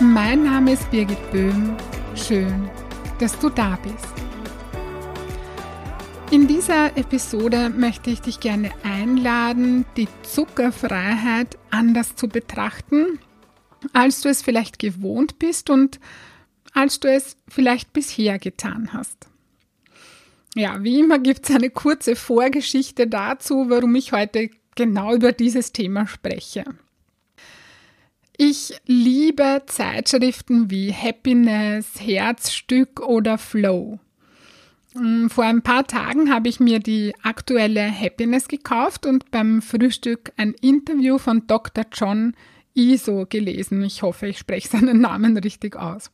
Mein Name ist Birgit Böhm. Schön, dass du da bist. In dieser Episode möchte ich dich gerne einladen, die Zuckerfreiheit anders zu betrachten, als du es vielleicht gewohnt bist und als du es vielleicht bisher getan hast. Ja, wie immer gibt es eine kurze Vorgeschichte dazu, warum ich heute genau über dieses Thema spreche. Ich liebe Zeitschriften wie Happiness, Herzstück oder Flow. Mm, vor ein paar Tagen habe ich mir die aktuelle Happiness gekauft und beim Frühstück ein Interview von Dr. John Iso gelesen. Ich hoffe, ich spreche seinen Namen richtig aus.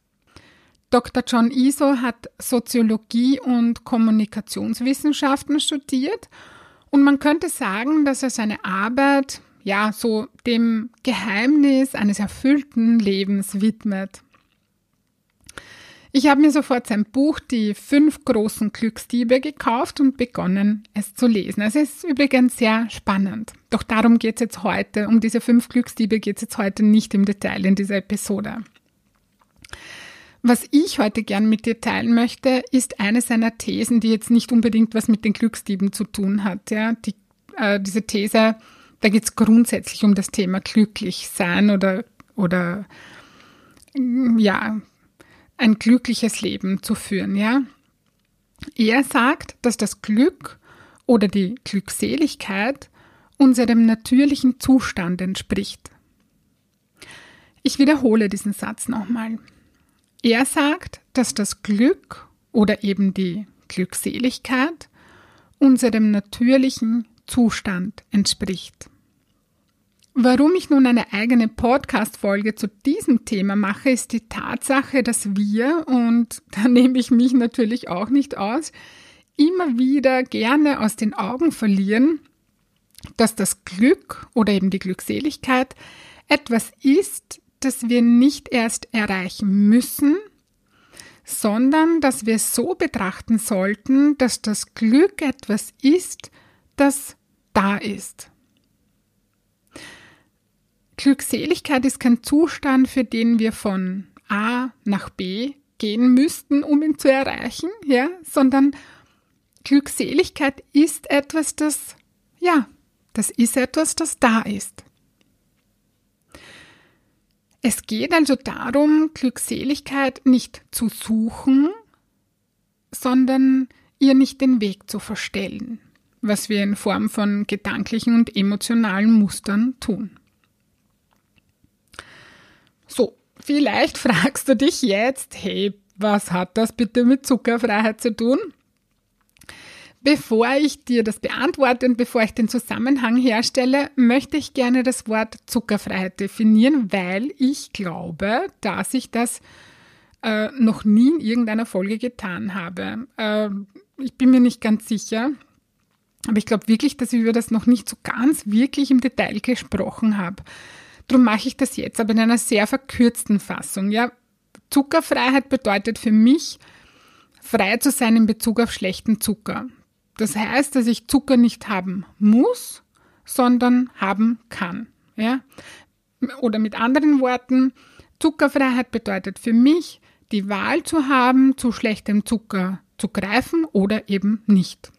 Dr. John Iso hat Soziologie und Kommunikationswissenschaften studiert und man könnte sagen, dass er seine Arbeit ja, so dem Geheimnis eines erfüllten Lebens widmet. Ich habe mir sofort sein Buch Die fünf großen Glücksdiebe gekauft und begonnen, es zu lesen. Es ist übrigens sehr spannend. Doch darum geht es jetzt heute, um diese fünf Glücksdiebe geht es jetzt heute nicht im Detail in dieser Episode. Was ich heute gern mit dir teilen möchte, ist eine seiner Thesen, die jetzt nicht unbedingt was mit den Glücksdieben zu tun hat. Ja, die, äh, diese These, da geht es grundsätzlich um das Thema glücklich sein oder, oder ja, ein glückliches Leben zu führen, ja. Er sagt, dass das Glück oder die Glückseligkeit unserem natürlichen Zustand entspricht. Ich wiederhole diesen Satz nochmal. Er sagt, dass das Glück oder eben die Glückseligkeit unserem natürlichen Zustand entspricht. Warum ich nun eine eigene Podcast-Folge zu diesem Thema mache, ist die Tatsache, dass wir, und da nehme ich mich natürlich auch nicht aus, immer wieder gerne aus den Augen verlieren, dass das Glück oder eben die Glückseligkeit etwas ist, das wir nicht erst erreichen müssen, sondern dass wir so betrachten sollten, dass das Glück etwas ist, das da ist. Glückseligkeit ist kein Zustand, für den wir von A nach B gehen müssten, um ihn zu erreichen, ja, sondern Glückseligkeit ist etwas, das, ja, das ist etwas, das da ist. Es geht also darum, Glückseligkeit nicht zu suchen, sondern ihr nicht den Weg zu verstellen, was wir in Form von gedanklichen und emotionalen Mustern tun. So, vielleicht fragst du dich jetzt, hey, was hat das bitte mit Zuckerfreiheit zu tun? Bevor ich dir das beantworte und bevor ich den Zusammenhang herstelle, möchte ich gerne das Wort Zuckerfreiheit definieren, weil ich glaube, dass ich das äh, noch nie in irgendeiner Folge getan habe. Äh, ich bin mir nicht ganz sicher, aber ich glaube wirklich, dass ich über das noch nicht so ganz wirklich im Detail gesprochen habe. Darum mache ich das jetzt, aber in einer sehr verkürzten Fassung. Ja, Zuckerfreiheit bedeutet für mich, frei zu sein in Bezug auf schlechten Zucker. Das heißt, dass ich Zucker nicht haben muss, sondern haben kann. Ja? Oder mit anderen Worten, Zuckerfreiheit bedeutet für mich, die Wahl zu haben, zu schlechtem Zucker zu greifen oder eben nicht.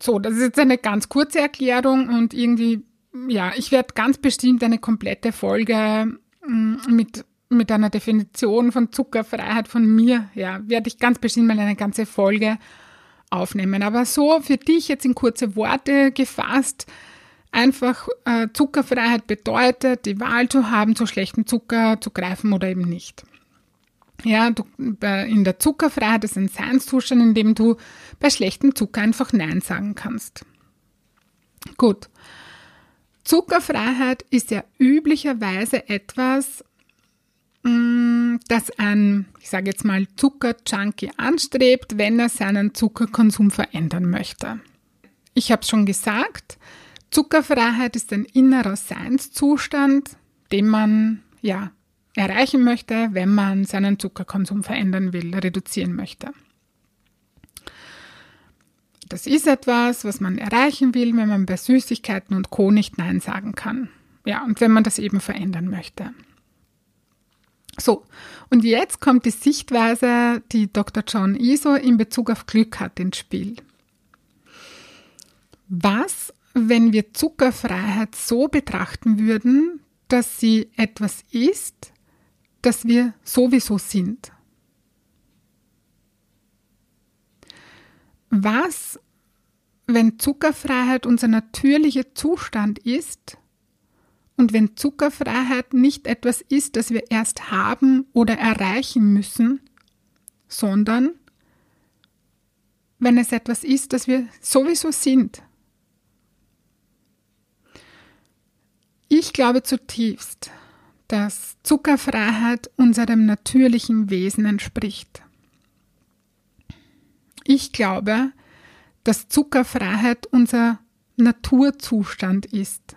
So, das ist jetzt eine ganz kurze Erklärung und irgendwie ja, ich werde ganz bestimmt eine komplette Folge mm, mit, mit einer Definition von Zuckerfreiheit von mir, ja, werde ich ganz bestimmt mal eine ganze Folge aufnehmen. Aber so für dich jetzt in kurze Worte gefasst, einfach äh, Zuckerfreiheit bedeutet, die Wahl zu haben, zu schlechten Zucker zu greifen oder eben nicht. Ja, du, in der Zuckerfreiheit ist ein Seinszustand, in dem du bei schlechtem Zucker einfach Nein sagen kannst. Gut. Zuckerfreiheit ist ja üblicherweise etwas, mm, das ein, ich sage jetzt mal, Zuckerjunkie anstrebt, wenn er seinen Zuckerkonsum verändern möchte. Ich habe es schon gesagt, Zuckerfreiheit ist ein innerer Seinszustand, den man ja erreichen möchte, wenn man seinen Zuckerkonsum verändern will, reduzieren möchte. Das ist etwas, was man erreichen will, wenn man bei Süßigkeiten und Co. nicht Nein sagen kann. Ja, und wenn man das eben verändern möchte. So, und jetzt kommt die Sichtweise, die Dr. John Iso in Bezug auf Glück hat, ins Spiel. Was, wenn wir Zuckerfreiheit so betrachten würden, dass sie etwas ist, das wir sowieso sind? Was, wenn Zuckerfreiheit unser natürlicher Zustand ist und wenn Zuckerfreiheit nicht etwas ist, das wir erst haben oder erreichen müssen, sondern wenn es etwas ist, das wir sowieso sind? Ich glaube zutiefst, dass Zuckerfreiheit unserem natürlichen Wesen entspricht. Ich glaube, dass Zuckerfreiheit unser Naturzustand ist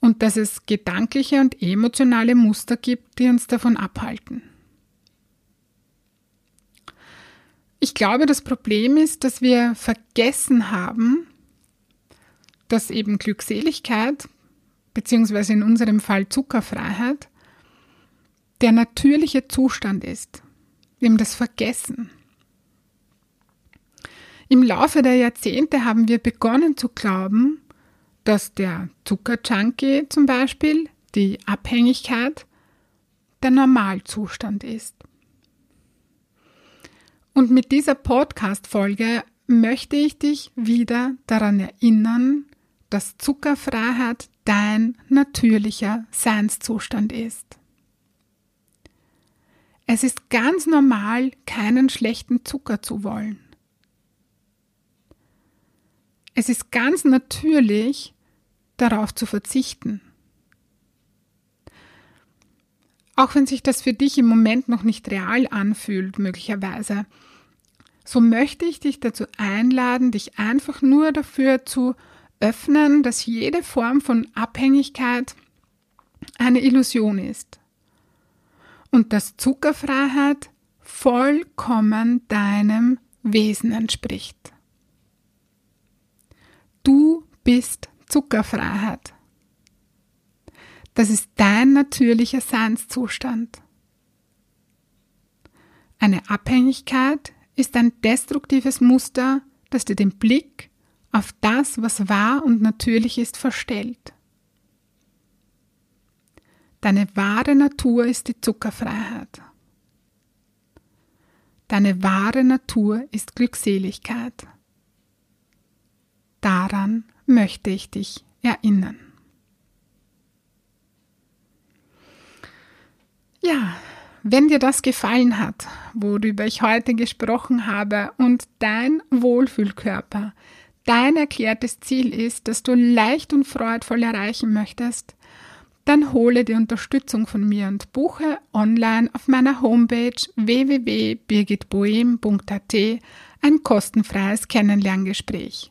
und dass es gedankliche und emotionale Muster gibt, die uns davon abhalten. Ich glaube, das Problem ist, dass wir vergessen haben, dass eben Glückseligkeit, beziehungsweise in unserem Fall Zuckerfreiheit, der natürliche Zustand ist. Wir haben das vergessen. Im Laufe der Jahrzehnte haben wir begonnen zu glauben, dass der Zuckerjunkie zum Beispiel, die Abhängigkeit, der Normalzustand ist. Und mit dieser Podcast-Folge möchte ich dich wieder daran erinnern, dass Zuckerfreiheit dein natürlicher Seinszustand ist. Es ist ganz normal, keinen schlechten Zucker zu wollen. Es ist ganz natürlich, darauf zu verzichten. Auch wenn sich das für dich im Moment noch nicht real anfühlt, möglicherweise, so möchte ich dich dazu einladen, dich einfach nur dafür zu öffnen, dass jede Form von Abhängigkeit eine Illusion ist und dass Zuckerfreiheit vollkommen deinem Wesen entspricht. Du bist Zuckerfreiheit. Das ist dein natürlicher Seinszustand. Eine Abhängigkeit ist ein destruktives Muster, das dir den Blick auf das, was wahr und natürlich ist, verstellt. Deine wahre Natur ist die Zuckerfreiheit. Deine wahre Natur ist Glückseligkeit. Daran möchte ich dich erinnern. Ja, wenn dir das gefallen hat, worüber ich heute gesprochen habe und dein Wohlfühlkörper dein erklärtes Ziel ist, dass du leicht und freudvoll erreichen möchtest, dann hole die Unterstützung von mir und buche online auf meiner Homepage www.birgitboehm.at ein kostenfreies Kennenlerngespräch.